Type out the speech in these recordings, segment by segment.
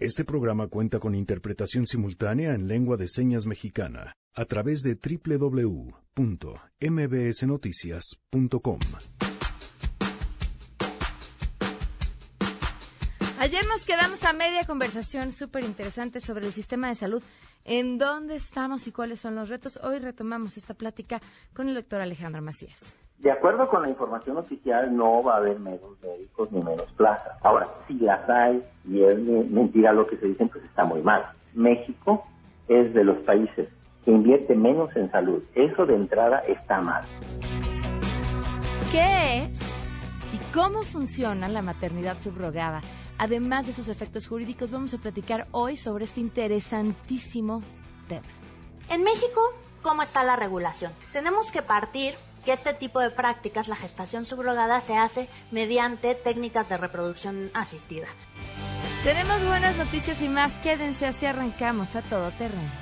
Este programa cuenta con interpretación simultánea en lengua de señas mexicana a través de www.mbsnoticias.com. Ayer nos quedamos a media conversación súper interesante sobre el sistema de salud, en dónde estamos y cuáles son los retos. Hoy retomamos esta plática con el doctor Alejandro Macías. De acuerdo con la información oficial, no va a haber menos médicos ni menos plazas. Ahora, si las hay y es mentira lo que se dicen, pues está muy mal. México es de los países que invierte menos en salud. Eso de entrada está mal. ¿Qué es y cómo funciona la maternidad subrogada? Además de sus efectos jurídicos, vamos a platicar hoy sobre este interesantísimo tema. En México, ¿cómo está la regulación? Tenemos que partir que este tipo de prácticas, la gestación subrogada, se hace mediante técnicas de reproducción asistida. Tenemos buenas noticias y más. Quédense así arrancamos a todo terreno.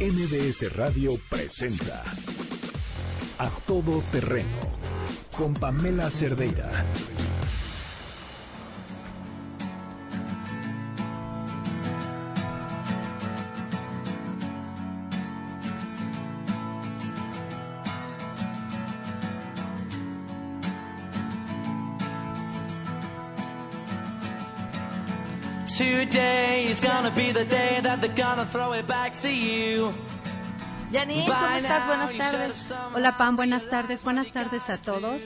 MBS Radio presenta A Todo Terreno con Pamela Cerdeira. Today is gonna be the day that they're gonna throw it back to you. Janine, ¿cómo estás? Buenas tardes. Hola Pam, buenas tardes. Buenas tardes a todos.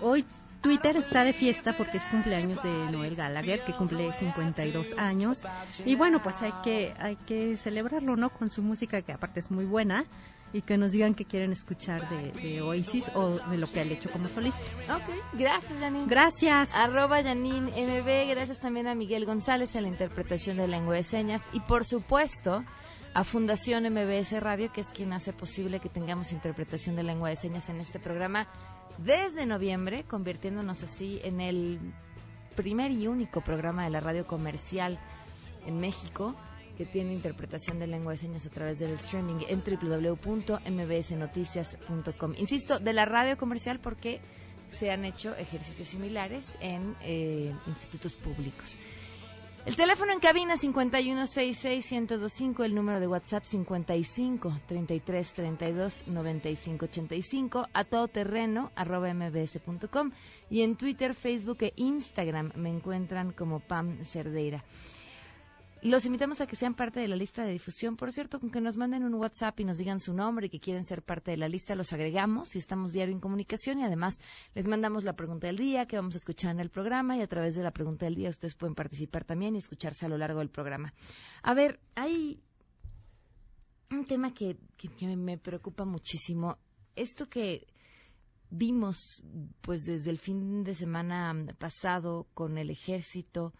Hoy Twitter está de fiesta porque es cumpleaños de Noel Gallagher, que cumple 52 años. Y bueno, pues hay que, hay que celebrarlo, ¿no? Con su música, que aparte es muy buena y que nos digan que quieren escuchar de, Oasis o de lo que ha hecho como solista. Ok, gracias Janine. Gracias. Arroba Janine MB, gracias también a Miguel González en la interpretación de lengua de señas y por supuesto a Fundación MBS Radio, que es quien hace posible que tengamos interpretación de lengua de señas en este programa desde noviembre, convirtiéndonos así en el primer y único programa de la radio comercial en México que tiene interpretación de lengua de señas a través del streaming en www.mbsnoticias.com. Insisto, de la radio comercial porque se han hecho ejercicios similares en eh, institutos públicos. El teléfono en cabina 5166125, el número de WhatsApp 55 33 32 95 85, a todoterreno arroba mbs.com y en Twitter, Facebook e Instagram me encuentran como Pam Cerdeira. Los invitamos a que sean parte de la lista de difusión. Por cierto, con que nos manden un WhatsApp y nos digan su nombre y que quieren ser parte de la lista, los agregamos y estamos diario en comunicación y además les mandamos la pregunta del día que vamos a escuchar en el programa y a través de la pregunta del día ustedes pueden participar también y escucharse a lo largo del programa. A ver, hay un tema que, que me preocupa muchísimo. Esto que vimos pues desde el fin de semana pasado con el ejército,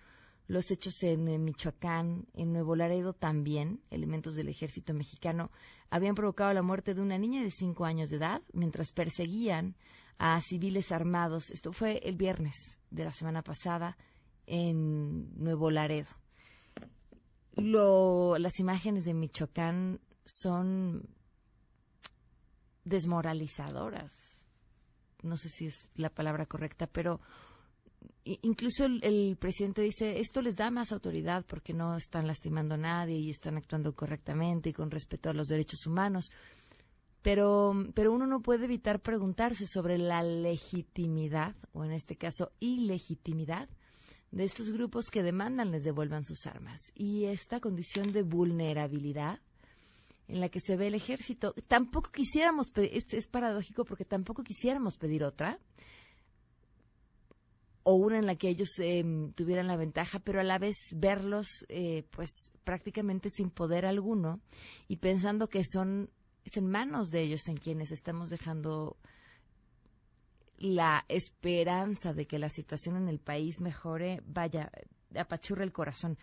los hechos en, Michoacán, en Nuevo Laredo también, elementos del ejército mexicano, habían provocado la muerte de una niña de cinco años de edad mientras perseguían a civiles armados. Esto fue el viernes de la semana pasada en Nuevo Laredo. las imágenes de Michoacán son desmoralizadoras. No sé si es la palabra correcta, pero incluso el, presidente dice, esto les da más autoridad porque no están lastimando a nadie y están actuando correctamente y con respeto a los derechos humanos. Pero, pero uno no puede evitar preguntarse sobre la legitimidad, o en este caso ilegitimidad, de estos grupos que demandan les devuelvan sus armas. Y esta condición de vulnerabilidad en la que se ve el ejército, tampoco quisiéramos, es, es paradójico porque tampoco quisiéramos pedir otra, o una en la que ellos em, tuvieran la ventaja, pero a la vez verlos eh, pues prácticamente sin poder alguno y pensando que son es en manos de ellos en quienes estamos dejando la esperanza de que la situación en el país mejore, vaya, apachurra el corazón.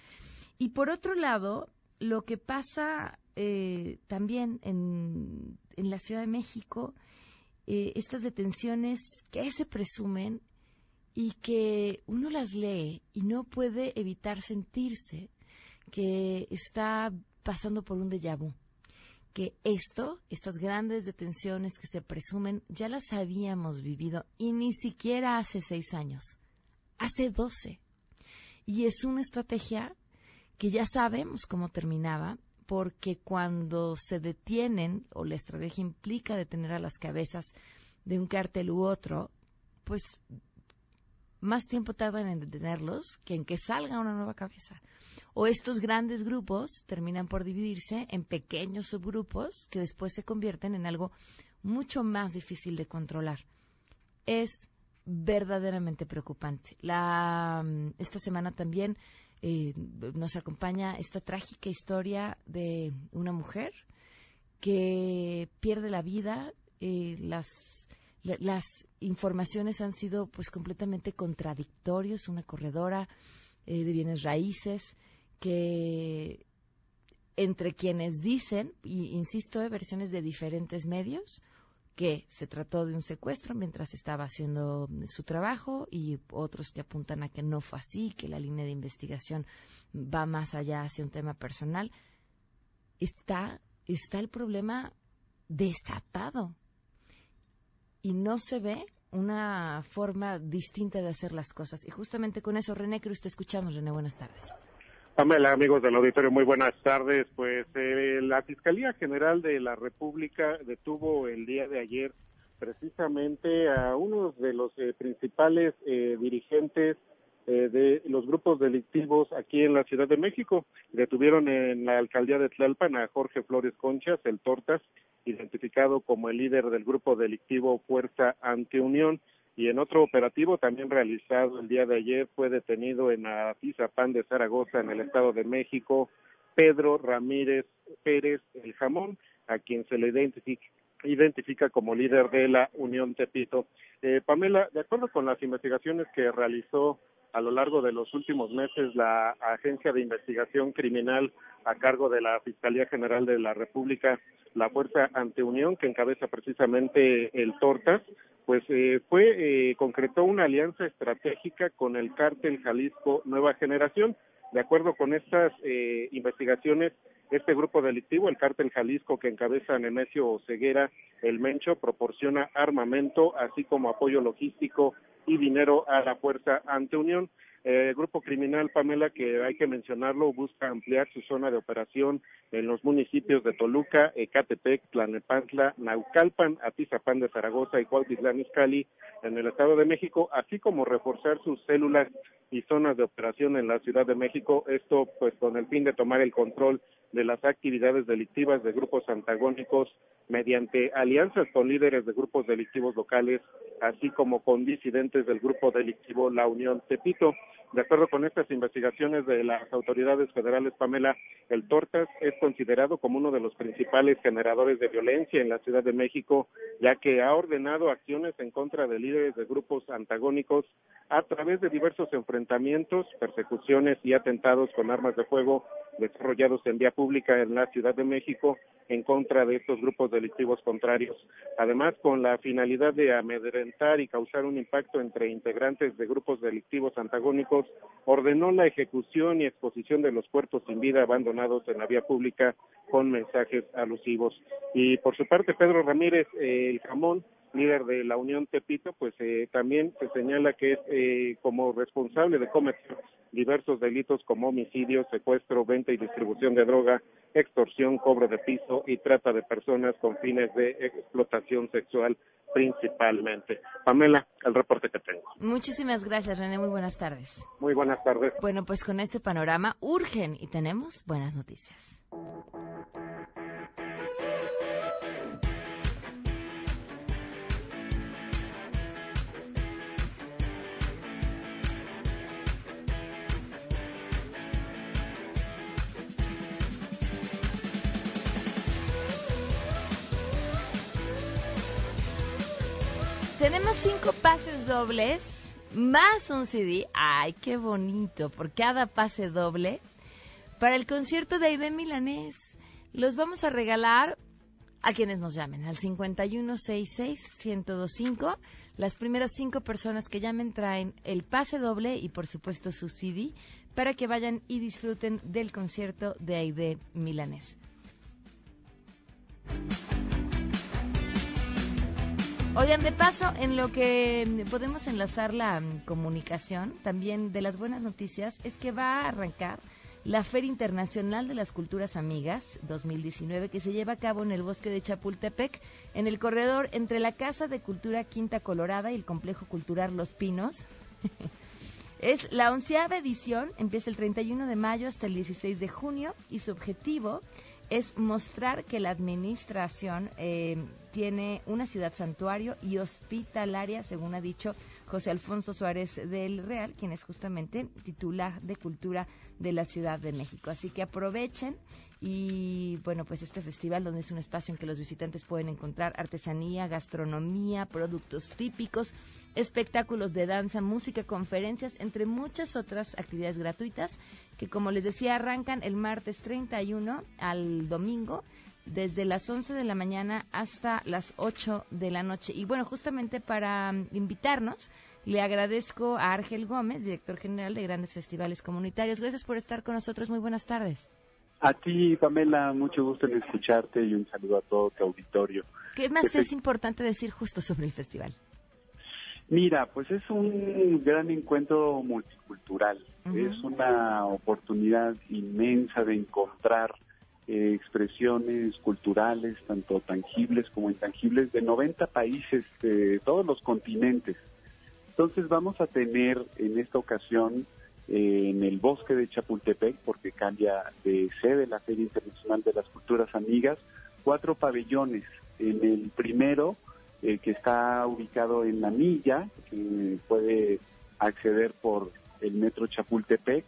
Y por otro lado, lo que pasa eh, también en, en, la Ciudad de México, eh, estas detenciones que se presumen y que uno las lee y no puede evitar sentirse que está pasando por un déjà vu. Que esto, estas grandes detenciones que se presumen, ya las habíamos vivido y ni siquiera hace seis años, hace doce. Y es una estrategia que ya sabemos cómo terminaba, porque cuando se detienen o la estrategia implica detener a las cabezas de un cártel u otro, pues más tiempo tardan en detenerlos que en que salga una nueva cabeza. O estos grandes grupos terminan por dividirse en pequeños subgrupos que después se convierten en algo mucho más difícil de controlar. Es verdaderamente preocupante. La, mm, esta semana también eh, nos acompaña esta trágica historia de una mujer que pierde la vida. Eh, las, las informaciones han sido pues completamente contradictorios. Una corredora eh, de bienes raíces que entre quienes dicen, y insisto, versiones de diferentes medios, que se trató de un secuestro mientras estaba haciendo su trabajo y otros que apuntan a que no fue así, que la línea de investigación va más allá hacia un tema personal. Está, está el problema desatado y no se ve una forma distinta de hacer las cosas. Y justamente con eso, René Cruz, te escuchamos. René, buenas tardes. Pamela, amigos del auditorio, muy buenas tardes. Pues eh, la Fiscalía General de la República detuvo el día de ayer precisamente a uno de los eh, principales eh, dirigentes de los grupos delictivos aquí en la Ciudad de México. Detuvieron en la alcaldía de Tlalpan a Jorge Flores Conchas, el Tortas, identificado como el líder del grupo delictivo Fuerza Antiunión y en otro operativo también realizado el día de ayer fue detenido en Atizapán de Zaragoza, en el Estado de México, Pedro Ramírez Pérez El Jamón, a quien se le identifica, identifica como líder de la Unión Tepito. Eh, Pamela, de acuerdo con las investigaciones que realizó a lo largo de los últimos meses la Agencia de Investigación Criminal a cargo de la Fiscalía General de la República, la Fuerza Anteunión, que encabeza precisamente el Tortas, pues eh, fue, eh, concretó una alianza estratégica con el cártel Jalisco Nueva Generación. De acuerdo con estas eh, investigaciones, este grupo delictivo, el cártel Jalisco que encabeza Nemesio Ceguera, el Mencho, proporciona armamento, así como apoyo logístico y dinero a la Fuerza Anteunión. El grupo criminal Pamela, que hay que mencionarlo, busca ampliar su zona de operación en los municipios de Toluca, Ecatepec, Tlanepantla, Naucalpan, Atizapán de Zaragoza y Cuautitlán Izcalli en el Estado de México, así como reforzar sus células y zonas de operación en la Ciudad de México, esto pues con el fin de tomar el control de las actividades delictivas de grupos antagónicos mediante alianzas con líderes de grupos delictivos locales, así como con disidentes del grupo delictivo La Unión Tepito. De acuerdo con estas investigaciones de las autoridades federales, Pamela, el Tortas es considerado como uno de los principales generadores de violencia en la Ciudad de México, ya que ha ordenado acciones en contra de líderes de grupos antagónicos a través de diversos enfrentamientos, persecuciones y atentados con armas de fuego desarrollados en vía pública en la Ciudad de México en contra de estos grupos delictivos contrarios. Además, con la finalidad de amedrentar y causar un impacto entre integrantes de grupos delictivos antagónicos, ordenó la ejecución y exposición de los cuerpos sin vida abandonados en la vía pública con mensajes alusivos. Y por su parte, Pedro Ramírez, eh, el jamón, líder de la Unión Tepito, pues eh, también se señala que es eh, como responsable de cometer diversos delitos como homicidio, secuestro, venta y distribución de droga, extorsión, cobro de piso y trata de personas con fines de explotación sexual principalmente. Pamela, el reporte que tengo. Muchísimas gracias, René. Muy buenas tardes. Muy buenas tardes. Bueno, pues con este panorama urgen y tenemos buenas noticias. Tenemos cinco pases dobles más un CD. Ay, qué bonito, por cada pase doble para el concierto de Aide Milanés. Los vamos a regalar a quienes nos llamen al 5166-1025. Las primeras cinco personas que llamen traen el pase doble y por supuesto su CD para que vayan y disfruten del concierto de Aide Milanés. Oigan, de paso, en lo que podemos enlazar la mm, comunicación, también de las buenas noticias, es que va a arrancar la Feria Internacional de las Culturas Amigas 2019 que se lleva a cabo en el bosque de Chapultepec, en el corredor entre la Casa de Cultura Quinta Colorada y el Complejo Cultural Los Pinos. es la onceava edición, empieza el 31 de mayo hasta el 16 de junio y su objetivo es mostrar que la administración eh, tiene una ciudad santuario y hospitalaria, según ha dicho José Alfonso Suárez del Real, quien es justamente titular de Cultura de la Ciudad de México. Así que aprovechen y bueno, pues este festival donde es un espacio en que los visitantes pueden encontrar artesanía, gastronomía, productos típicos, espectáculos de danza, música, conferencias, entre muchas otras actividades gratuitas que como les decía arrancan el martes 31 al domingo desde las 11 de la mañana hasta las 8 de la noche. Y bueno, justamente para mm, invitarnos, le agradezco a Ángel Gómez, director general de Grandes Festivales Comunitarios. Gracias por estar con nosotros. Muy buenas tardes. A ti, Pamela, mucho gusto en escucharte y un saludo a todo tu auditorio. ¿Qué más es importante decir justo sobre el festival? Mira, pues es un gran encuentro multicultural. Es una oportunidad inmensa de encontrar eh, expresiones culturales, tanto tangibles como intangibles, de 90 países de todos los continentes. Entonces vamos a tener en esta ocasión en el bosque de Chapultepec, porque cambia de sede la Feria Internacional de las Culturas Amigas, cuatro pabellones. En el primero, eh, que está ubicado en la milla, que puede acceder por el metro Chapultepec,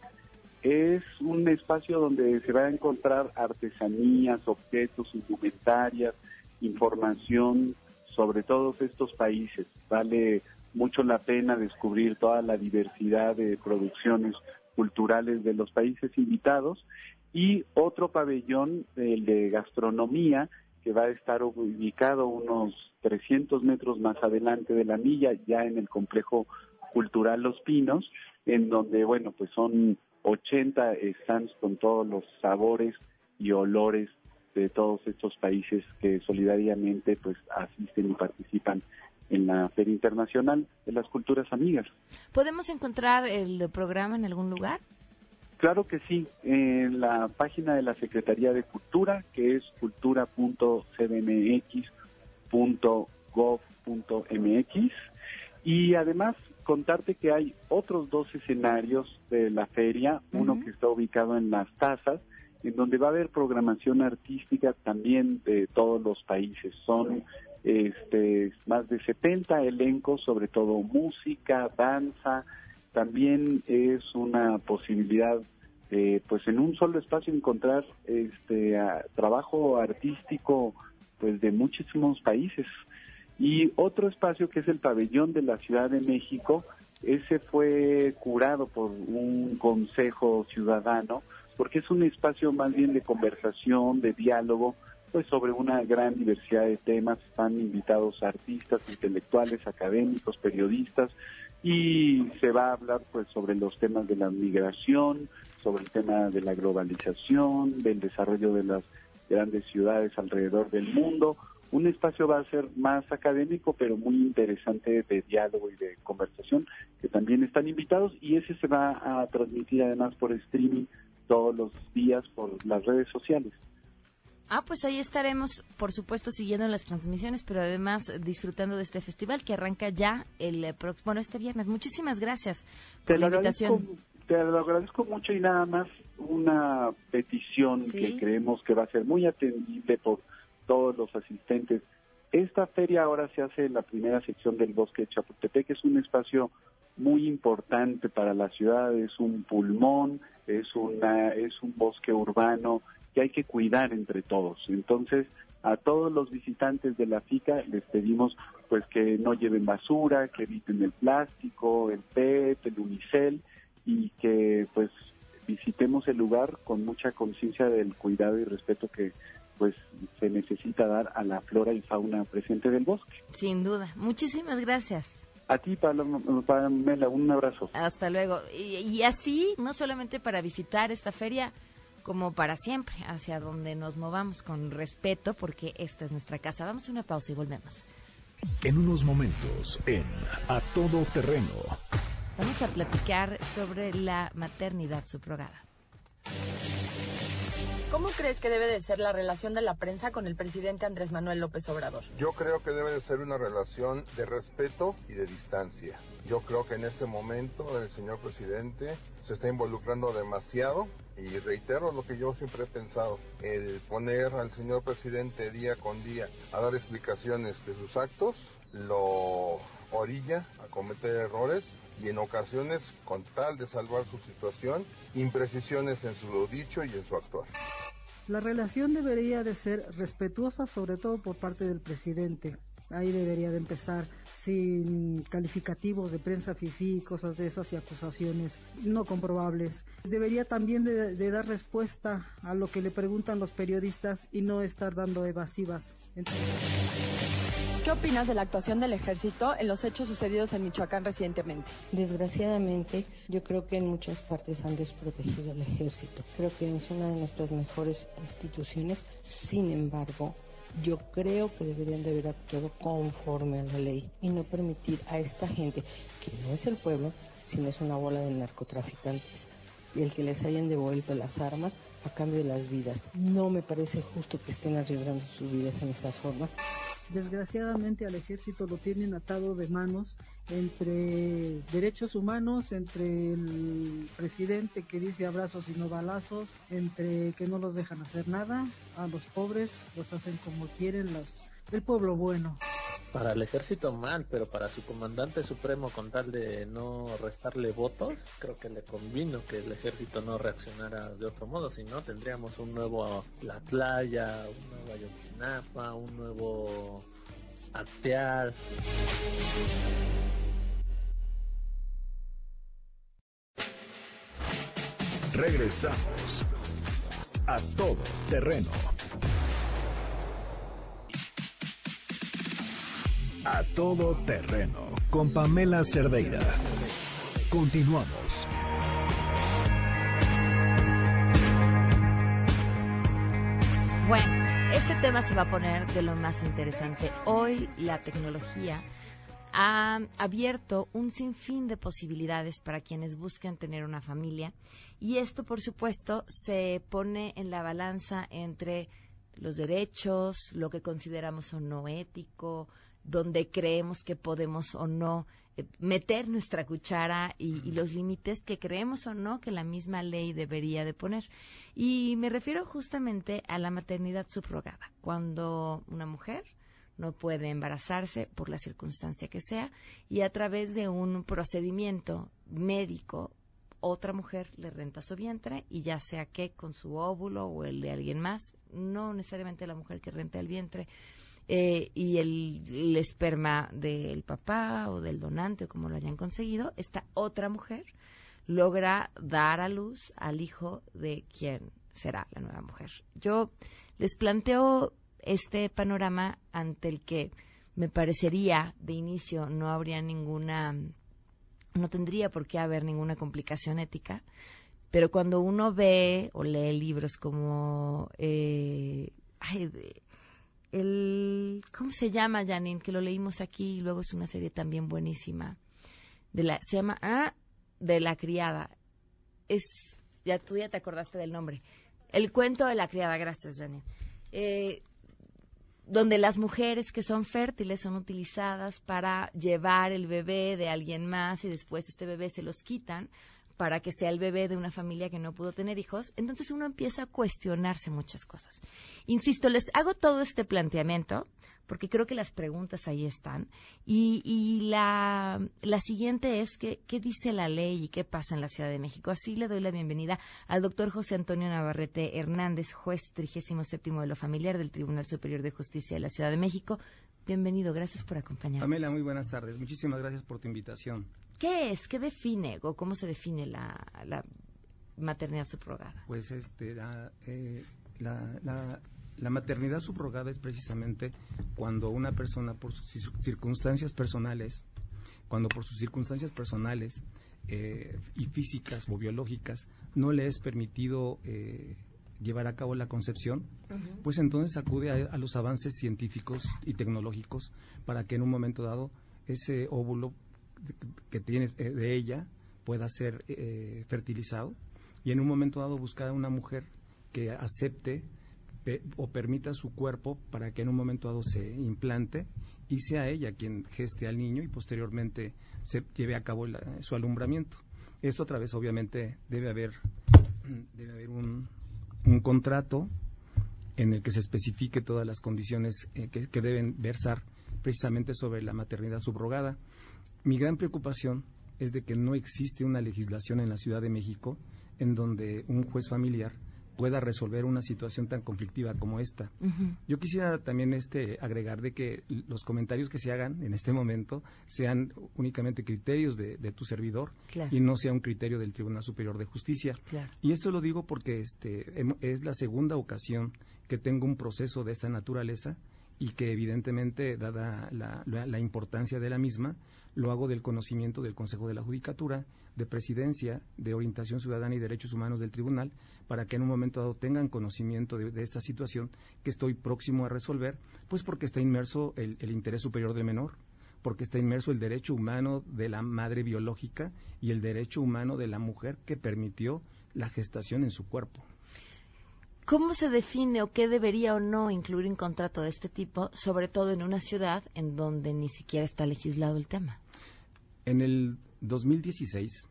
es un espacio donde se va a encontrar artesanías, objetos, indumentarias, información sobre todos estos países. Vale mucho la pena descubrir toda la diversidad de producciones culturales de los países invitados y otro pabellón, el de gastronomía, que va a estar ubicado unos 300 metros más adelante de la milla, ya en el complejo cultural Los Pinos, en donde, bueno, pues son 80 stands con todos los sabores y olores de todos estos países que solidariamente pues asisten y participan en la Feria Internacional de las Culturas Amigas. ¿Podemos encontrar el programa en algún lugar? Claro que sí, en la página de la Secretaría de Cultura, que es cultura.cdmx.gov.mx, y además contarte que hay otros dos escenarios de la feria, uno que está ubicado en las tazas, en donde va a haber programación artística también de todos los países. Son este, más de 70 elencos, sobre todo música, danza, también es una posibilidad pues en un solo espacio encontrar este trabajo artístico pues de muchísimos países y otro espacio que es el pabellón de la Ciudad de México ese fue curado por un consejo ciudadano porque es un espacio más bien de conversación de diálogo pues sobre una gran diversidad de temas. Están invitados artistas, intelectuales, académicos, periodistas y se va a hablar pues sobre los temas de la migración, sobre el tema de la globalización, del desarrollo de las grandes ciudades alrededor del mundo. Un espacio va a ser más académico, pero muy interesante de diálogo y de conversación, que también están invitados y ese se va a transmitir además por streaming todos los días por las redes sociales. Ah, pues ahí estaremos, por supuesto, siguiendo las transmisiones, pero además disfrutando de este festival que arranca ya el eh, bueno este viernes. Muchísimas gracias por la invitación. te lo agradezco mucho y nada más una petición que creemos que va a ser muy atendible por todos los asistentes. Esta feria ahora se hace en la primera sección del bosque de Chapultepec, que es un espacio muy importante para la ciudad, es un pulmón, es una es un bosque urbano que hay que cuidar entre todos. Entonces, a todos los visitantes de la FICA les pedimos pues que no lleven basura, que eviten el plástico, el PET, el unicel y que pues visitemos el lugar con mucha conciencia del cuidado y respeto que pues se necesita dar a la flora y fauna presente del bosque. Sin duda. Muchísimas gracias. A ti, Pamela, un abrazo. Hasta luego. Y, y así, no solamente para visitar esta feria, como para siempre, hacia donde nos movamos con respeto, porque esta es nuestra casa. Vamos a una pausa y volvemos. En unos momentos, en A Todo Terreno. Vamos a platicar sobre la maternidad subrogada. ¿Cómo crees que debe de ser la relación de la prensa con el presidente Andrés Manuel López Obrador? Yo creo que debe de ser una relación de respeto y de distancia. Yo creo que en este momento el señor presidente se está involucrando demasiado y reitero lo que yo siempre he pensado, el poner al señor presidente día con día a dar explicaciones de sus actos lo orilla a cometer errores y en ocasiones, con tal de salvar su situación, imprecisiones en su dicho y en su actuar. La relación debería de ser respetuosa, sobre todo por parte del presidente. Ahí debería de empezar sin calificativos de prensa fifí, cosas de esas y acusaciones no comprobables. Debería también de, dar respuesta a lo que le preguntan los periodistas y no estar dando evasivas. ¿Qué opinas de la actuación del ejército en los hechos sucedidos en Michoacán recientemente? Desgraciadamente, yo creo que en muchas partes han desprotegido al ejército. Creo que es una de nuestras mejores instituciones. Sin embargo, yo creo que deberían de haber actuado conforme a la ley y no permitir a esta gente, que no es el pueblo, sino es una bola de narcotraficantes, y el que les hayan devuelto las armas a cambio de las vidas. No me parece justo que estén arriesgando sus vidas en esa forma. Desgraciadamente al ejército lo tienen atado de manos entre derechos humanos, entre el presidente que dice abrazos y no balazos, entre que no los dejan hacer nada, a los pobres los hacen como quieren los, el pueblo bueno. Para el ejército mal, pero para su comandante supremo con tal de no restarle votos, creo que le convino que el ejército no reaccionara de otro modo, si no tendríamos un nuevo La Playa, un nuevo Ayotzinapa, un nuevo Actear. Regresamos a todo terreno. A todo terreno con Pamela Cerdeira. Continuamos. Bueno, este tema se va a poner de lo más interesante. Hoy la tecnología ha abierto un sinfín de posibilidades para quienes buscan tener una familia y esto, por supuesto, se pone en la balanza entre los derechos, lo que consideramos o no ético, donde creemos que podemos o no eh, meter nuestra cuchara y, los límites que creemos o no que la misma ley debería de poner. Y me refiero justamente a la maternidad subrogada, cuando una mujer no puede embarazarse por la circunstancia que sea y a través de un procedimiento médico otra mujer le renta su vientre y ya sea que con su óvulo o el de alguien más, no necesariamente la mujer que renta el vientre, eh, y el, esperma del papá o del donante o como lo hayan conseguido, esta otra mujer logra dar a luz al hijo de quien será la nueva mujer. Yo les planteo este panorama ante el que me parecería de inicio no habría ninguna, no tendría por qué haber ninguna complicación ética, pero cuando uno ve o lee libros como eh, el ¿cómo se llama Janine? Que lo leímos aquí y luego es una serie también buenísima. De la, se llama ah, de la criada. Es ya tú ya te acordaste del nombre. El cuento de la criada, gracias Janine. Eh, donde las mujeres que son fértiles son utilizadas para llevar el bebé de alguien más y después este bebé se los quitan para que sea el bebé de una familia que no pudo tener hijos, entonces uno empieza a cuestionarse muchas cosas. Insisto, les hago todo este planteamiento porque creo que las preguntas ahí están. Y, la, siguiente es que, qué dice la ley y qué pasa en la Ciudad de México. Así le doy la bienvenida al doctor José Antonio Navarrete Hernández, juez 37 de lo familiar del Tribunal Superior de Justicia de la Ciudad de México. Bienvenido, gracias por acompañarnos. Pamela, muy buenas tardes. Muchísimas gracias por tu invitación. ¿Qué es? ¿Qué define o cómo se define la, maternidad subrogada? Pues este, eh, la, la, maternidad subrogada es precisamente cuando una persona por sus circunstancias personales, cuando por sus circunstancias personales eh, y físicas o biológicas no le es permitido eh, llevar a cabo la concepción, pues entonces acude a, los avances científicos y tecnológicos para que en un momento dado ese óvulo que tienes eh, de ella pueda ser eh, fertilizado y en un momento dado buscar a una mujer que acepte o permita su cuerpo para que en un momento dado se implante y sea ella quien geste al niño y posteriormente se lleve a cabo su alumbramiento. Esto a través, obviamente, debe haber, debe haber un, contrato en el que se especifique todas las condiciones eh, que deben versar precisamente sobre la maternidad subrogada. Mi gran preocupación es de que no existe una legislación en la Ciudad de México en donde un juez familiar pueda resolver una situación tan conflictiva como esta. Yo quisiera también este agregar de que los comentarios que se hagan en este momento sean únicamente criterios de, tu servidor y no sea un criterio del Tribunal Superior de Justicia. Y esto lo digo porque este es la segunda ocasión que tengo un proceso de esta naturaleza y que evidentemente, dada la, importancia de la misma, lo hago del conocimiento del Consejo de la Judicatura, de Presidencia, de Orientación Ciudadana y Derechos Humanos del Tribunal, para que en un momento dado tengan conocimiento de, esta situación que estoy próximo a resolver, pues porque está inmerso el, interés superior del menor, porque está inmerso el derecho humano de la madre biológica y el derecho humano de la mujer que permitió la gestación en su cuerpo. ¿Cómo se define o qué debería o no incluir un contrato de este tipo, sobre todo en una ciudad en donde ni siquiera está legislado el tema? En el 2016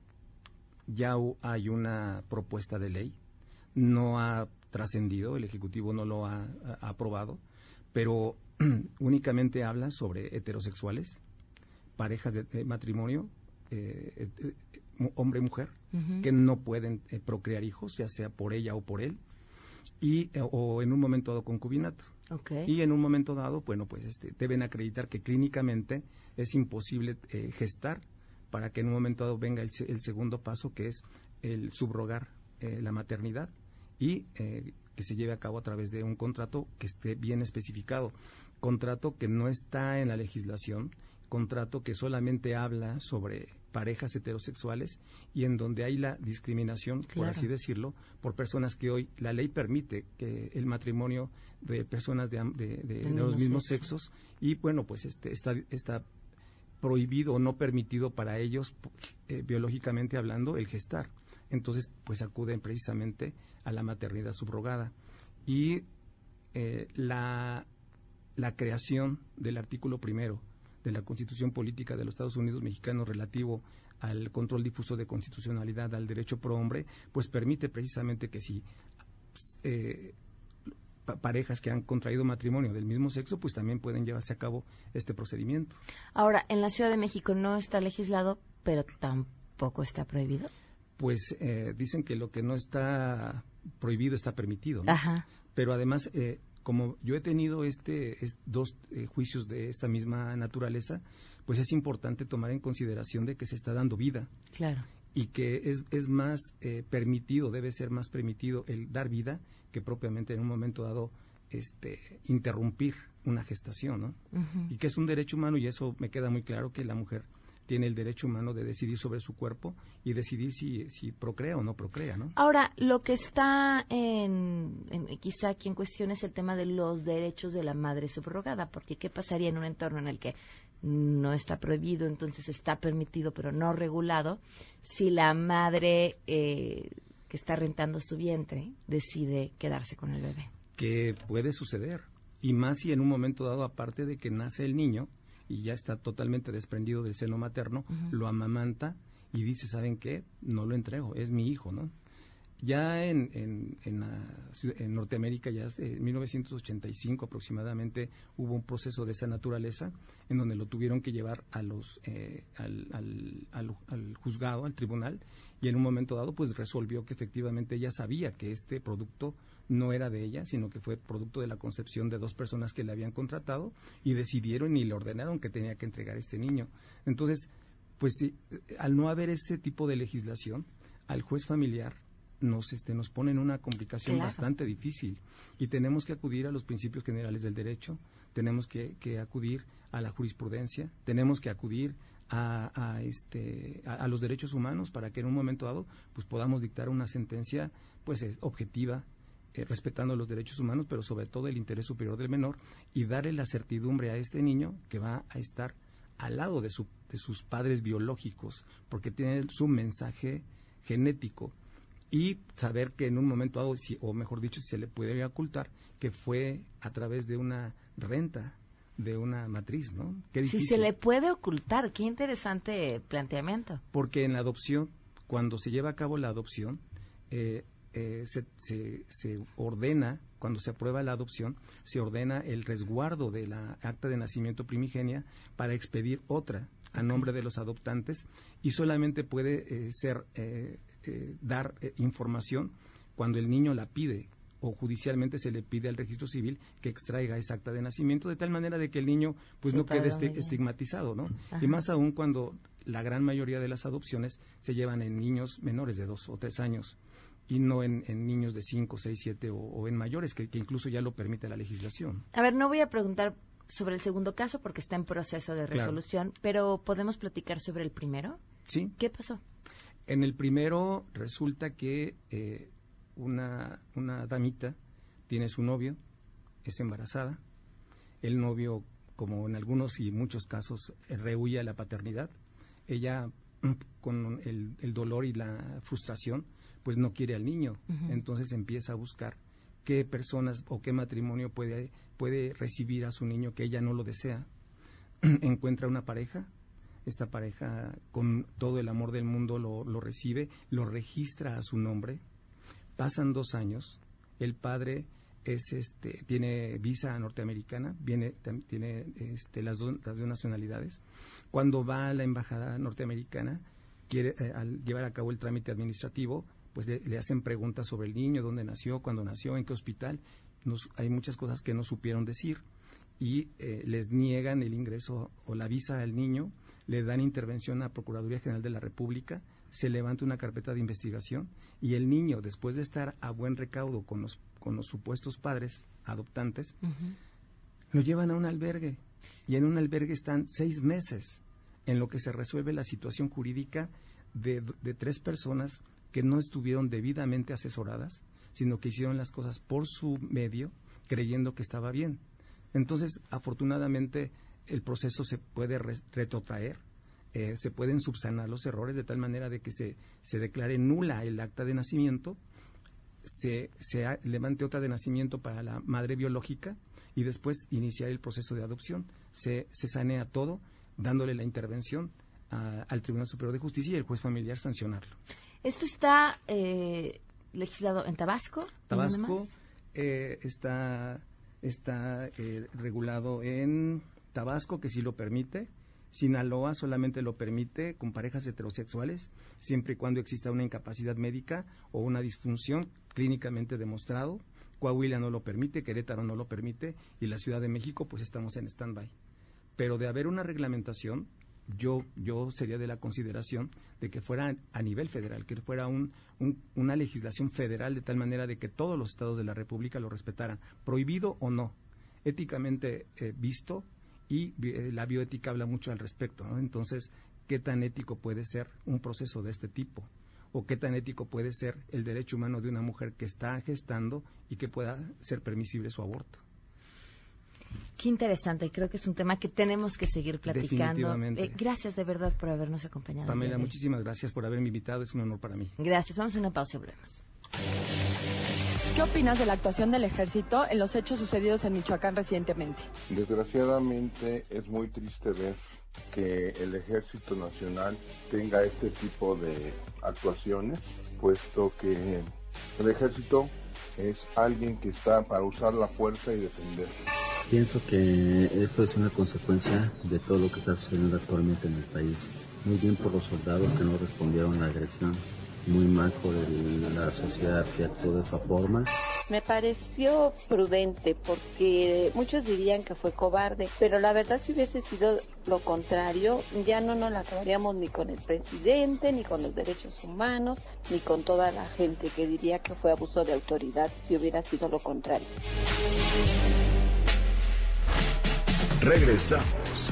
ya hay una propuesta de ley, no ha trascendido, el Ejecutivo no lo ha, aprobado, pero únicamente habla sobre heterosexuales, parejas de, matrimonio, eh, eh, hombre y mujer, que no pueden eh, procrear hijos, ya sea por ella o por él, y eh, o en un momento dado concubinato. Y en un momento dado, bueno, pues este, deben acreditar que clínicamente es imposible eh, gestar para que en un momento dado venga el, segundo paso, que es el subrogar eh, la maternidad y que se lleve a cabo a través de un contrato que esté bien especificado. Contrato que no está en la legislación, contrato que solamente habla sobre parejas heterosexuales y en donde hay la discriminación, por así decirlo, por personas que hoy la ley permite que el matrimonio de personas de, los mismos sexos y bueno, pues este está, está prohibido o no permitido para ellos, eh, biológicamente hablando, el gestar. Entonces, pues acuden precisamente a la maternidad subrogada. Y eh, la, la creación del artículo primero de la Constitución Política de los Estados Unidos Mexicanos relativo al control difuso de constitucionalidad, al derecho pro hombre, pues permite precisamente que si eh, parejas que han contraído matrimonio del mismo sexo, pues también pueden llevarse a cabo este procedimiento. Ahora, en la Ciudad de México no está legislado, pero tampoco está prohibido. Pues eh, dicen que lo que no está prohibido está permitido. Ajá. Pero además, eh, como yo he tenido este, dos eh, juicios de esta misma naturaleza, pues es importante tomar en consideración de que se está dando vida. Claro. Y que es, es más eh, permitido, debe ser más permitido el dar vida que propiamente en un momento dado este, interrumpir una gestación, ¿no? Y que es un derecho humano y eso me queda muy claro que la mujer tiene el derecho humano de decidir sobre su cuerpo y decidir si, si procrea o no procrea, ¿no? Ahora, lo que está en, quizá aquí en cuestión es el tema de los derechos de la madre subrogada, porque ¿qué pasaría en un entorno en el que no está prohibido, entonces está permitido, pero no regulado, si la madre eh, que está rentando su vientre decide quedarse con el bebé? Que puede suceder, y más si en un momento dado, aparte de que nace el niño, y ya está totalmente desprendido del seno materno, lo amamanta y dice, ¿saben qué? No lo entrego, es mi hijo, ¿no? Ya en, en, en, Norteamérica, ya en 1985 aproximadamente, hubo un proceso de esa naturaleza en donde lo tuvieron que llevar a los, eh, al, al, al, juzgado, al tribunal, y en un momento dado pues resolvió que efectivamente ella sabía que este producto no era de ella, sino que fue producto de la concepción de dos personas que le habían contratado y decidieron y le ordenaron que tenía que entregar este niño. Entonces, pues al no haber ese tipo de legislación, al juez familiar nos este nos pone en una complicación bastante difícil y tenemos que acudir a los principios generales del derecho, tenemos que, acudir a la jurisprudencia, tenemos que acudir a, este a, los derechos humanos para que en un momento dado pues podamos dictar una sentencia pues objetiva eh, respetando los derechos humanos, pero sobre todo el interés superior del menor, y darle la certidumbre a este niño que va a estar al lado de, de sus padres biológicos, porque tiene su mensaje genético. y saber que en un momento dado, o mejor dicho, si se le puede ocultar, que fue a través de una renta de una matriz, ¿no? Qué difícil. Si se le puede ocultar, qué interesante planteamiento. Porque en la adopción, cuando se lleva a cabo la adopción, eh, eh, se, se, ordena, cuando se aprueba la adopción, se ordena el resguardo de la acta de nacimiento primigenia para expedir otra a nombre de los adoptantes y solamente puede eh, ser dar información cuando el niño la pide o judicialmente se le pide al registro civil que extraiga esa acta de nacimiento de tal manera de que el niño pues no quede estigmatizado, ¿no? Y más aún cuando la gran mayoría de las adopciones se llevan en niños menores de dos o tres años y no en, niños de cinco, seis, siete o, en mayores, que, incluso ya lo permite la legislación. A ver, no voy a preguntar sobre el segundo caso porque está en proceso de resolución, pero ¿podemos platicar sobre el primero? Sí. ¿Qué pasó? En el primero resulta que eh, una, una damita tiene su novio, es embarazada, el novio, como en algunos y muchos casos, rehuye a la paternidad, ella con el, el, dolor y la frustración, pues no quiere al niño, entonces empieza a buscar qué personas o qué matrimonio puede, puede recibir a su niño que ella no lo desea. Encuentra una pareja, esta pareja con todo el amor del mundo lo, lo recibe, lo registra a su nombre, Pasan dos años, el padre es este tiene visa norteamericana, viene tiene este, las, dos, las dos nacionalidades. Cuando va a la embajada norteamericana, quiere eh, al llevar a cabo el trámite administrativo, pues le, hacen preguntas sobre el niño, dónde nació, cuándo nació, en qué hospital. hay muchas cosas que no supieron decir y eh, les niegan el ingreso o la visa al niño, le dan intervención a Procuraduría General de la República se levanta una carpeta de investigación y el niño, después de estar a buen recaudo con los, con los supuestos padres adoptantes, lo llevan a un albergue y en un albergue están seis meses en lo que se resuelve la situación jurídica de, de tres personas que no estuvieron debidamente asesoradas, sino que hicieron las cosas por su medio, creyendo que estaba bien. Entonces, afortunadamente, el proceso se puede retrotraer eh, se pueden subsanar los errores de tal manera de que se, se declare nula el acta de nacimiento, se, se levante otra de nacimiento para la madre biológica y después iniciar el proceso de adopción. Se, se sanea todo dándole la intervención al Tribunal Superior de Justicia y el juez familiar sancionarlo. ¿Esto está eh, legislado en Tabasco? Tabasco eh, está, está regulado en Tabasco, que sí lo permite. Sinaloa solamente lo permite con parejas heterosexuales, siempre y cuando exista una incapacidad médica o una disfunción clínicamente demostrado. Coahuila no lo permite, Querétaro no lo permite y la Ciudad de México pues estamos en stand-by. Pero de haber una reglamentación, yo, yo sería de la consideración de que fuera a nivel federal, que fuera un, una legislación federal de tal manera de que todos los estados de la República lo respetaran, prohibido o no, éticamente eh, visto, y eh, la bioética habla mucho al respecto. Entonces, ¿qué tan ético puede ser un proceso de este tipo? ¿O qué tan ético puede ser el derecho humano de una mujer que está gestando y que pueda ser permisible su aborto? Qué interesante, creo que es un tema que tenemos que seguir platicando. Eh, gracias de verdad por habernos acompañado. Pamela, muchísimas gracias por haberme invitado, es un honor para mí. Gracias, vamos a una pausa y volvemos. ¿Qué opinas de la actuación del ejército en los hechos sucedidos en Michoacán recientemente? Desgraciadamente es muy triste ver que el ejército nacional tenga este tipo de actuaciones, puesto que el ejército es alguien que está para usar la fuerza y defender. Pienso que esto es una consecuencia de todo lo que está sucediendo actualmente en el país. Muy bien por los soldados que no respondieron a la agresión muy mal por la sociedad que actuó de esa forma. Me pareció prudente porque muchos dirían que fue cobarde, pero la verdad si hubiese sido lo contrario, ya no nos la acabaríamos ni con el presidente, ni con los derechos humanos, ni con toda la gente que diría que fue abuso de autoridad si hubiera sido lo contrario. Regresamos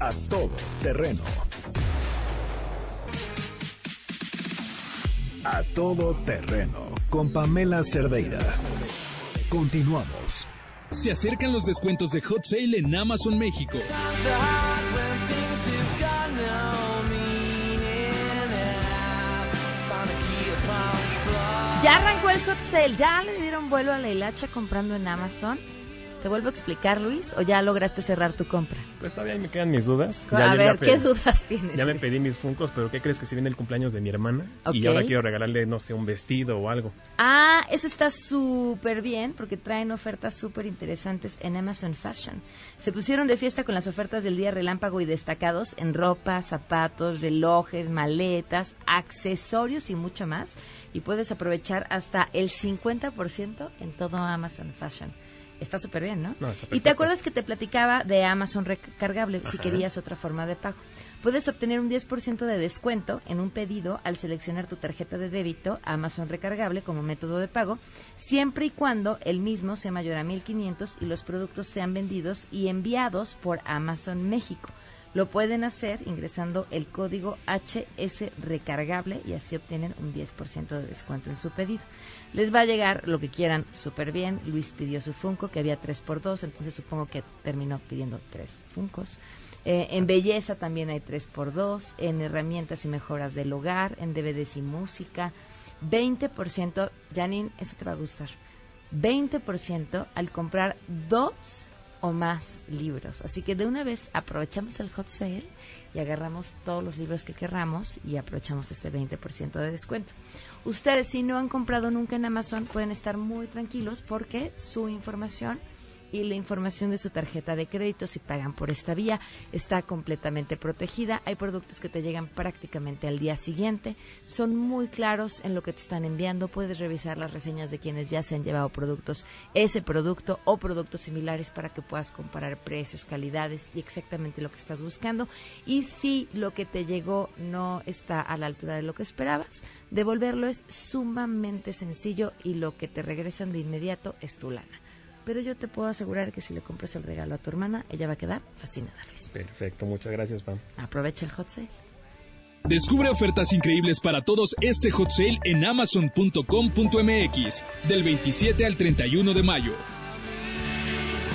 a todo terreno. A todo terreno con Pamela Cerdeira. Continuamos. Se acercan los descuentos de Hot Sale en Amazon México. Ya arrancó el hot sale, ya le dieron vuelo a la hilacha comprando en Amazon. ¿Te vuelvo a explicar, Luis, o ya lograste cerrar tu compra? Pues todavía me quedan mis dudas. A Ya- ver, ya ¿qué dudas tienes? Ya me pedí mis funcos, pero ¿qué crees que si viene el cumpleaños de mi hermana? Y ahora quiero regalarle, no sé, un vestido o algo. Ah, eso está súper bien porque traen ofertas súper interesantes en Amazon Fashion. Se pusieron de fiesta con las ofertas del día relámpago y destacados en ropa, zapatos, relojes, maletas, accesorios y mucho más. Y puedes aprovechar hasta el 50% en todo Amazon Fashion. Está súper bien, ¿no? Y te acuerdas que te platicaba de Amazon recargable si querías otra forma de pago. Puedes obtener un 10% de descuento en un pedido al seleccionar tu tarjeta de débito Amazon recargable como método de pago, siempre y cuando el mismo sea mayor a 1500 y los productos sean vendidos y enviados por Amazon México. Lo pueden hacer ingresando el código HS recargable y así obtienen un 10% de descuento en su pedido. Les va a llegar lo que quieran súper bien. Luis pidió su Funko, que había 3x2, entonces supongo que terminó pidiendo 3 Funcos. Eh, en belleza también hay 3x2, en herramientas y mejoras del hogar, en DVDs y música. 20%, Janine, este te va a gustar. 20% al comprar dos o más libros. Así que de una vez aprovechamos el hot sale y agarramos todos los libros que querramos y aprovechamos este 20% de descuento. Ustedes si no han comprado nunca en Amazon pueden estar muy tranquilos porque su información y la información de su tarjeta de crédito si pagan por esta vía está completamente protegida. Hay productos que te llegan prácticamente al día siguiente. Son muy claros en lo que te están enviando. Puedes revisar las reseñas de quienes ya se han llevado productos, ese producto o productos similares para que puedas comparar precios, calidades y exactamente lo que estás buscando. Y si lo que te llegó no está a la altura de lo que esperabas, devolverlo es sumamente sencillo y lo que te regresan de inmediato es tu lana. Pero yo te puedo asegurar que si le compras el regalo a tu hermana, ella va a quedar fascinada, Luis. Perfecto, muchas gracias, Pam. Aprovecha el hot sale. Descubre ofertas increíbles para todos este hot sale en amazon.com.mx del 27 al 31 de mayo.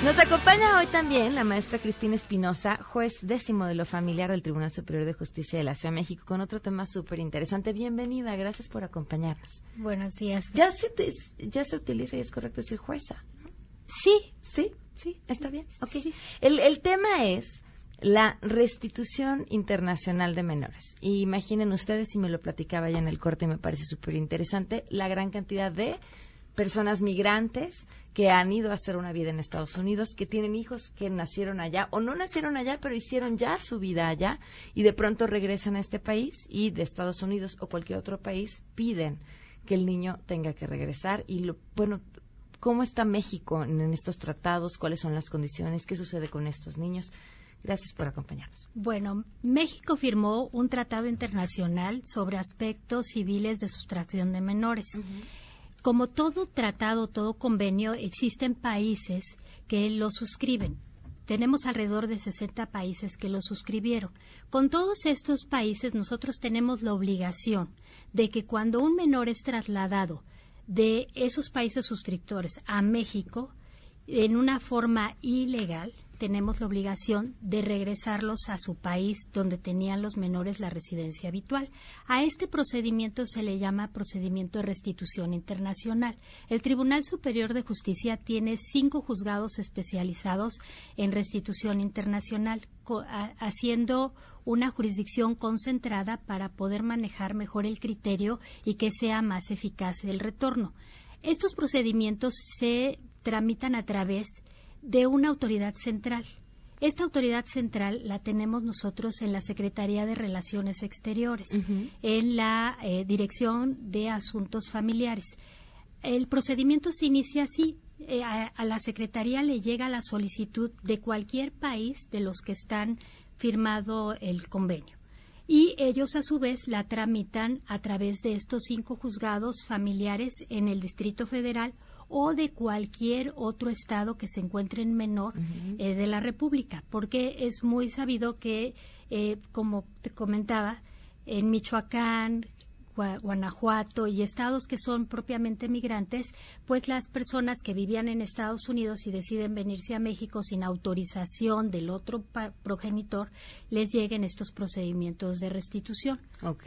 Nos acompaña hoy también la maestra Cristina Espinosa, juez décimo de lo familiar del Tribunal Superior de Justicia de la Ciudad de México, con otro tema súper interesante. Bienvenida, gracias por acompañarnos. Buenos días. Ya se, ya se utiliza y es correcto decir jueza. Sí. Sí, sí, está bien. Ok. El, el tema es la restitución internacional de menores. Y imaginen ustedes, y me lo platicaba ya en el corte, y me parece súper interesante, la gran cantidad de personas migrantes que han ido a hacer una vida en Estados Unidos, que tienen hijos que nacieron allá o no nacieron allá, pero hicieron ya su vida allá y de pronto regresan a este país y de Estados Unidos o cualquier otro país piden que el niño tenga que regresar y lo bueno ¿Cómo está México en, en estos tratados? ¿Cuáles son las condiciones? ¿Qué sucede con estos niños? Gracias por acompañarnos. Bueno, México firmó un tratado internacional sobre aspectos civiles de sustracción de menores. Como todo tratado, todo convenio, existen países que lo suscriben. Tenemos alrededor de 60 países que lo suscribieron. Con todos estos países nosotros tenemos la obligación de que cuando un menor es trasladado de esos países suscriptores a México, en una forma ilegal, tenemos la obligación de regresarlos a su país donde tenían los menores la residencia habitual. A este procedimiento se le llama procedimiento de restitución internacional. El Tribunal Superior de Justicia tiene cinco juzgados especializados en restitución internacional, haciendo una jurisdicción concentrada para poder manejar mejor el criterio y que sea más eficaz el retorno. Estos procedimientos se tramitan a través de una autoridad central. Esta autoridad central la tenemos nosotros en la Secretaría de Relaciones Exteriores, en la eh, Dirección de Asuntos Familiares. El procedimiento se inicia así. eh, a, a la Secretaría le llega la solicitud de cualquier país de los que están firmado el convenio. Y ellos a su vez la tramitan a través de estos cinco juzgados familiares en el Distrito Federal o de cualquier otro estado que se encuentre en menor eh, de la República, porque es muy sabido que, eh, como te comentaba, en Michoacán, Gua- Guanajuato y estados que son propiamente migrantes, pues las personas que vivían en Estados Unidos y deciden venirse a México sin autorización del otro progenitor, les lleguen estos procedimientos de restitución. Ok.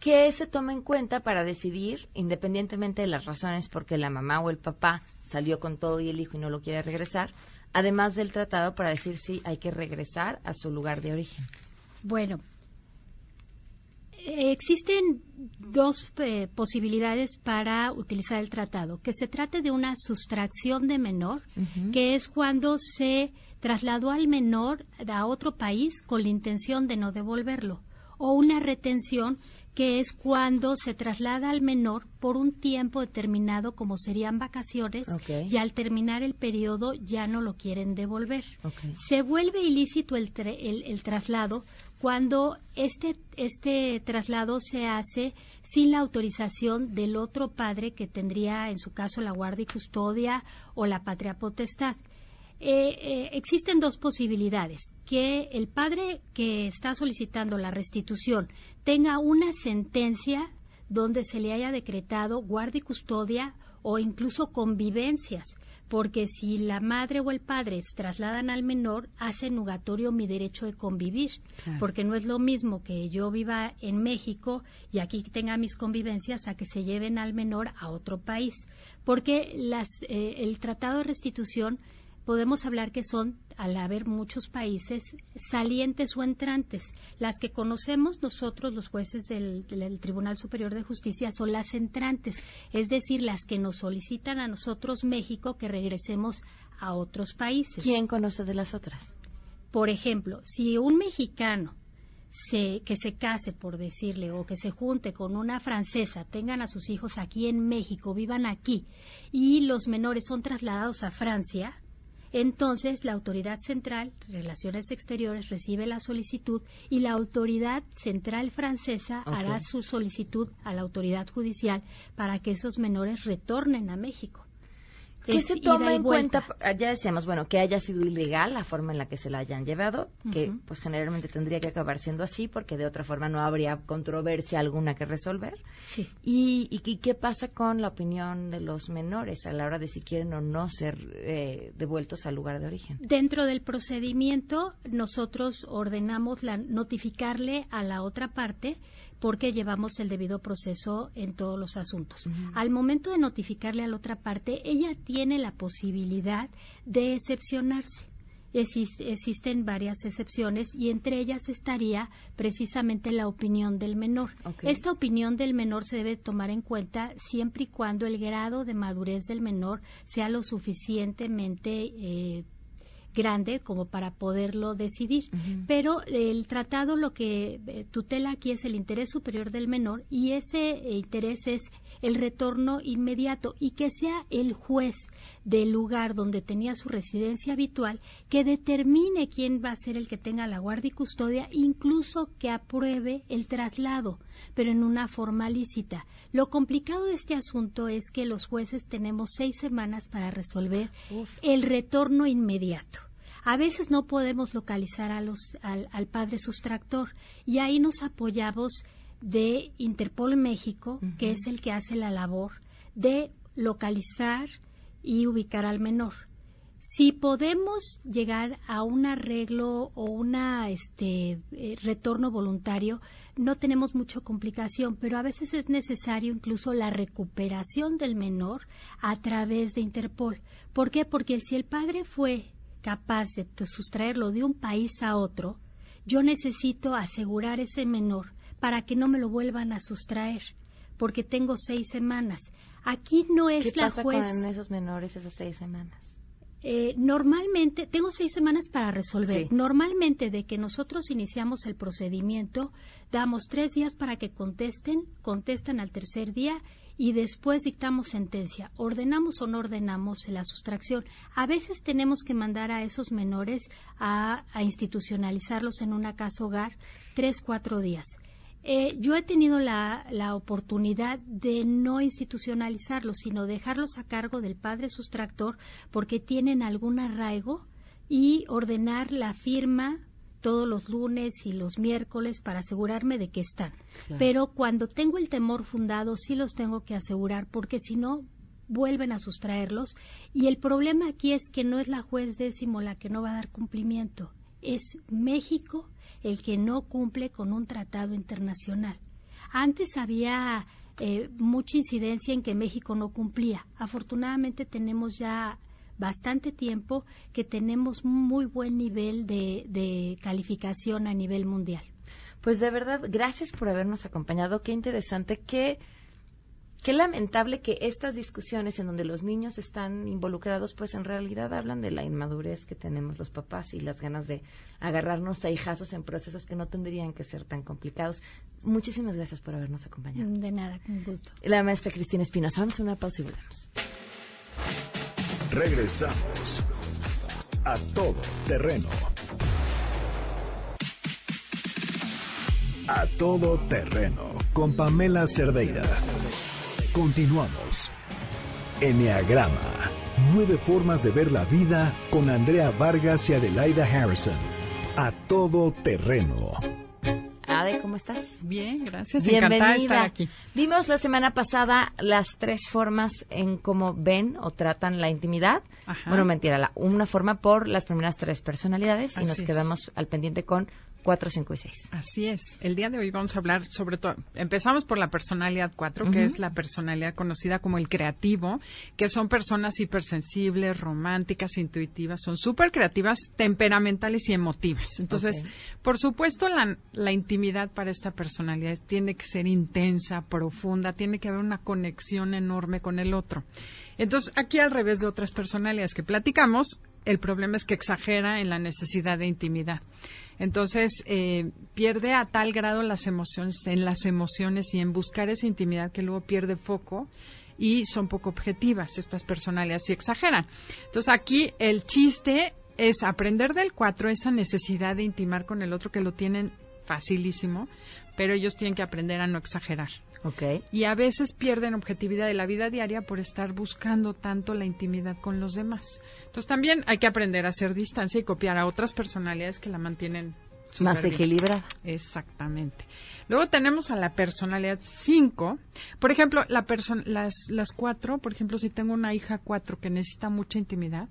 ¿Qué se toma en cuenta para decidir, independientemente de las razones por qué la mamá o el papá salió con todo y el hijo y no lo quiere regresar, además del tratado para decir si hay que regresar a su lugar de origen? Bueno, existen dos eh, posibilidades para utilizar el tratado. Que se trate de una sustracción de menor, que es cuando se trasladó al menor a otro país con la intención de no devolverlo, o una retención que es cuando se traslada al menor por un tiempo determinado, como serían vacaciones, y al terminar el periodo ya no lo quieren devolver. Se vuelve ilícito el, el, traslado cuando este, este traslado se hace sin la autorización del otro padre que tendría, en su caso, la guardia y custodia o la patria potestad. Eh, eh, existen dos posibilidades. Que el padre que está solicitando la restitución tenga una sentencia donde se le haya decretado guardia y custodia o incluso convivencias, porque si la madre o el padre se trasladan al menor, hace nugatorio mi derecho de convivir, porque no es lo mismo que yo viva en México y aquí tenga mis convivencias a que se lleven al menor a otro país, porque las, eh, el tratado de restitución podemos hablar que son, al haber muchos países, salientes o entrantes. Las que conocemos nosotros, los jueces del, Tribunal Superior de Justicia, son las entrantes, es decir, las que nos solicitan a nosotros, México, que regresemos a otros países. ¿Quién conoce de las otras? Por ejemplo, si un mexicano se, que se case, por decirle, o que se junte con una francesa, tengan a sus hijos aquí en México, vivan aquí, y los menores son trasladados a Francia, entonces, la Autoridad Central de Relaciones Exteriores recibe la solicitud y la Autoridad Central Francesa hará su solicitud a la Autoridad Judicial para que esos menores retornen a México. ¿Qué se toma en cuenta? Ya decíamos, bueno, que haya sido ilegal la forma en la que se la hayan llevado, que pues generalmente tendría que acabar siendo así porque de otra forma no habría controversia alguna que resolver. Sí. ¿Y, y, qué pasa con la opinión de los menores a la hora de si quieren o no ser eh, devueltos al lugar de origen? Dentro del procedimiento, nosotros ordenamos la, notificarle a la otra parte porque llevamos el debido proceso en todos los asuntos. Al momento de notificarle a la otra parte, ella tiene la posibilidad de excepcionarse. existen varias excepciones y entre ellas estaría precisamente la opinión del menor. Esta opinión del menor se debe tomar en cuenta siempre y cuando el grado de madurez del menor sea lo suficientemente eh, grande como para poderlo decidir. Pero el tratado lo que eh, tutela aquí es el interés superior del menor y ese interés es el retorno inmediato y que sea el juez del lugar donde tenía su residencia habitual que determine quién va a ser el que tenga la guardia y custodia, incluso que apruebe el traslado, pero en una forma lícita. Lo complicado de este asunto es que los jueces tenemos seis semanas para resolver el retorno inmediato. A veces no podemos localizar a los, al, padre sustractor y ahí nos apoyamos de Interpol México, que es el que hace la labor de localizar y ubicar al menor. Si podemos llegar a un arreglo o una este eh, retorno voluntario, no tenemos mucha complicación, pero a veces es necesario incluso la recuperación del menor a través de Interpol. ¿Por qué? Porque si el padre fue capaz de sustraerlo de un país a otro, yo necesito asegurar ese menor para que no me lo vuelvan a sustraer, porque tengo seis semanas. Aquí no es ¿Qué la pasa juez. con esos menores esas seis semanas? Eh, normalmente, tengo seis semanas para resolver. Normalmente, de que nosotros iniciamos el procedimiento, damos tres días para que contesten, contestan al tercer día y después dictamos sentencia. Ordenamos o no ordenamos la sustracción. A veces tenemos que mandar a esos menores a, institucionalizarlos en una casa hogar tres, cuatro días. Eh, yo he tenido la, la, oportunidad de no institucionalizarlos, sino dejarlos a cargo del padre sustractor porque tienen algún arraigo y ordenar la firma todos los lunes y los miércoles para asegurarme de que están. Pero cuando tengo el temor fundado, sí los tengo que asegurar, porque si no, vuelven a sustraerlos. Y el problema aquí es que no es la juez décimo la que no va a dar cumplimiento, es México el que no cumple con un tratado internacional. Antes había eh, mucha incidencia en que México no cumplía. Afortunadamente tenemos ya bastante tiempo que tenemos muy buen nivel de, de calificación a nivel mundial. Pues de verdad, gracias por habernos acompañado. Qué interesante, qué, qué lamentable que estas discusiones en donde los niños están involucrados, pues en realidad hablan de la inmadurez que tenemos los papás y las ganas de agarrarnos a hijazos en procesos que no tendrían que ser tan complicados. Muchísimas gracias por habernos acompañado. De nada, con gusto. La maestra Cristina Espinosa. Vamos a una pausa y volvemos. Regresamos a todo terreno. A todo terreno con Pamela Cerdeira. Continuamos. Enneagrama. Nueve formas de ver la vida con Andrea Vargas y Adelaida Harrison. A todo terreno. Ade, ¿cómo estás? Bien, gracias. Encantada de estar aquí. Vimos la semana pasada las tres formas en cómo ven o tratan la intimidad. Bueno, mentira, la, una forma por las primeras tres personalidades y nos es. quedamos al pendiente con cuatro, cinco y seis. Así es. El día de hoy vamos a hablar sobre todo, empezamos por la personalidad 4, que es la personalidad conocida como el creativo, que son personas hipersensibles, románticas, intuitivas, son súper creativas, temperamentales y emotivas. Entonces, por supuesto, la, la intimidad para esta personalidad tiene que ser intensa, profunda, tiene que haber una conexión enorme con el otro. Entonces, aquí al revés de otras personalidades que platicamos, el problema es que exagera en la necesidad de intimidad. Entonces, eh, pierde a tal grado las emociones, en las emociones y en buscar esa intimidad que luego pierde foco y son poco objetivas estas personalidades y exageran. Entonces, aquí el chiste es aprender del cuatro esa necesidad de intimar con el otro que lo tienen facilísimo, pero ellos tienen que aprender a no exagerar. Ok. Y a veces pierden objetividad de la vida diaria por estar buscando tanto la intimidad con los demás. Entonces también hay que aprender a hacer distancia y copiar a otras personalidades que la mantienen Más equilibrada. Exactamente. Luego tenemos a la personalidad 5. Por ejemplo, la las, las cuatro, por ejemplo, si tengo una hija cuatro que necesita mucha intimidad,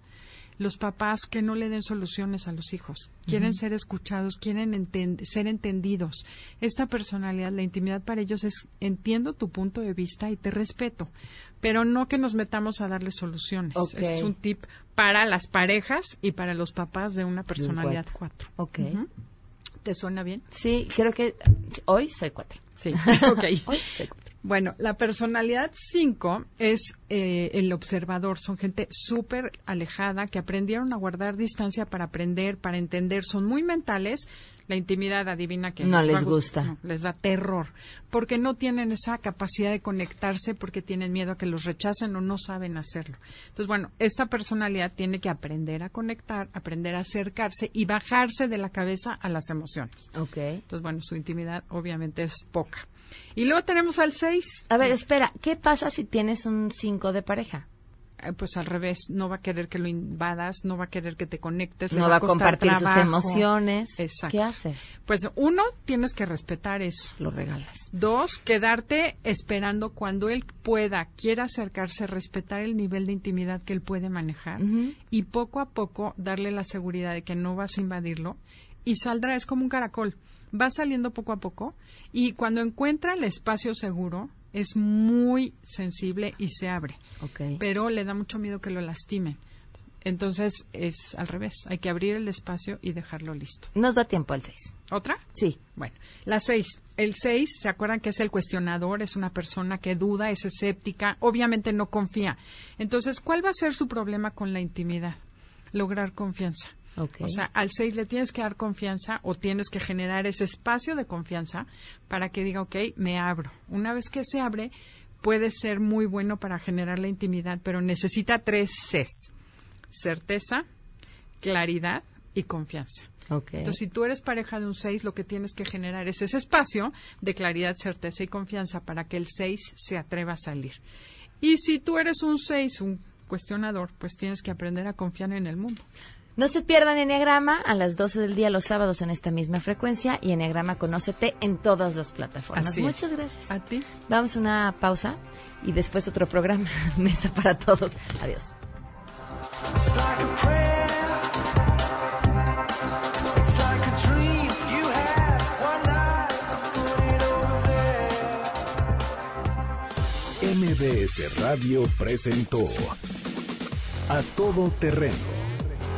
los papás que no le den soluciones a los hijos. Quieren ser escuchados, quieren enten- ser entendidos. Esta personalidad, la intimidad para ellos es entiendo tu punto de vista y te respeto, pero no que nos metamos a darle soluciones. Ese Es un tip para las parejas y para los papás de una personalidad cuatro. 4. Ok. ¿Te suena bien? Sí, creo que hoy soy cuatro. Sí, ok. Hoy soy cuatro. Bueno, la personalidad 5 es eh, el observador. Son gente súper alejada que aprendieron a guardar distancia para aprender, para entender. Son muy mentales. La intimidad, adivina que No les gust- gusta. no, les da terror. Porque no tienen esa capacidad de conectarse, porque tienen miedo a que los rechacen o no saben hacerlo. Entonces, bueno, esta personalidad tiene que aprender a conectar, aprender a acercarse y bajarse de la cabeza a las emociones. Ok. Entonces, bueno, su intimidad obviamente es poca. Y luego tenemos al 6. A ver, espera, ¿qué pasa si tienes un 5 de pareja? Eh, pues al revés, no va a querer que lo invadas, no va a querer que te conectes, No va a compartir sus emociones. Exacto. ¿Qué haces? Pues uno, tienes que respetar eso. Lo regalas. Dos, quedarte esperando cuando él pueda, quiera acercarse, respetar el nivel de intimidad que él puede manejar y poco a poco darle la seguridad de que no vas a invadirlo y saldrá, es como un caracol, va saliendo poco a poco y cuando encuentra el espacio seguro es muy sensible y se abre, Ok. pero le da mucho miedo que lo lastime. Entonces es al revés, hay que abrir el espacio y dejarlo listo. Nos da tiempo al 6. ¿Otra? Sí. Bueno, la seis. El seis, ¿se acuerdan que es el cuestionador? Es una persona que duda, es escéptica, obviamente no confía. Entonces, ¿cuál va a ser su problema con la intimidad? Lograr confianza. O sea, al 6 le tienes que dar confianza o tienes que generar ese espacio de confianza para que diga, ok, me abro. Una vez que se abre, puede ser muy bueno para generar la intimidad, pero necesita tres Cs. Certeza, claridad y confianza. Entonces, si tú eres pareja de un 6, lo que tienes que generar es ese espacio de claridad, certeza y confianza para que el 6 se atreva a salir. Y si tú eres un 6, un cuestionador, pues tienes que aprender a confiar en el mundo. No se pierdan Enneagrama a las 12 del día los sábados en esta misma frecuencia y Enneagrama Conócete en todas las plataformas. Así es. Muchas gracias. A ti. Vamos a una pausa y después otro programa. Mesa para todos. Adiós. MBS Radio presentó A Todo Terreno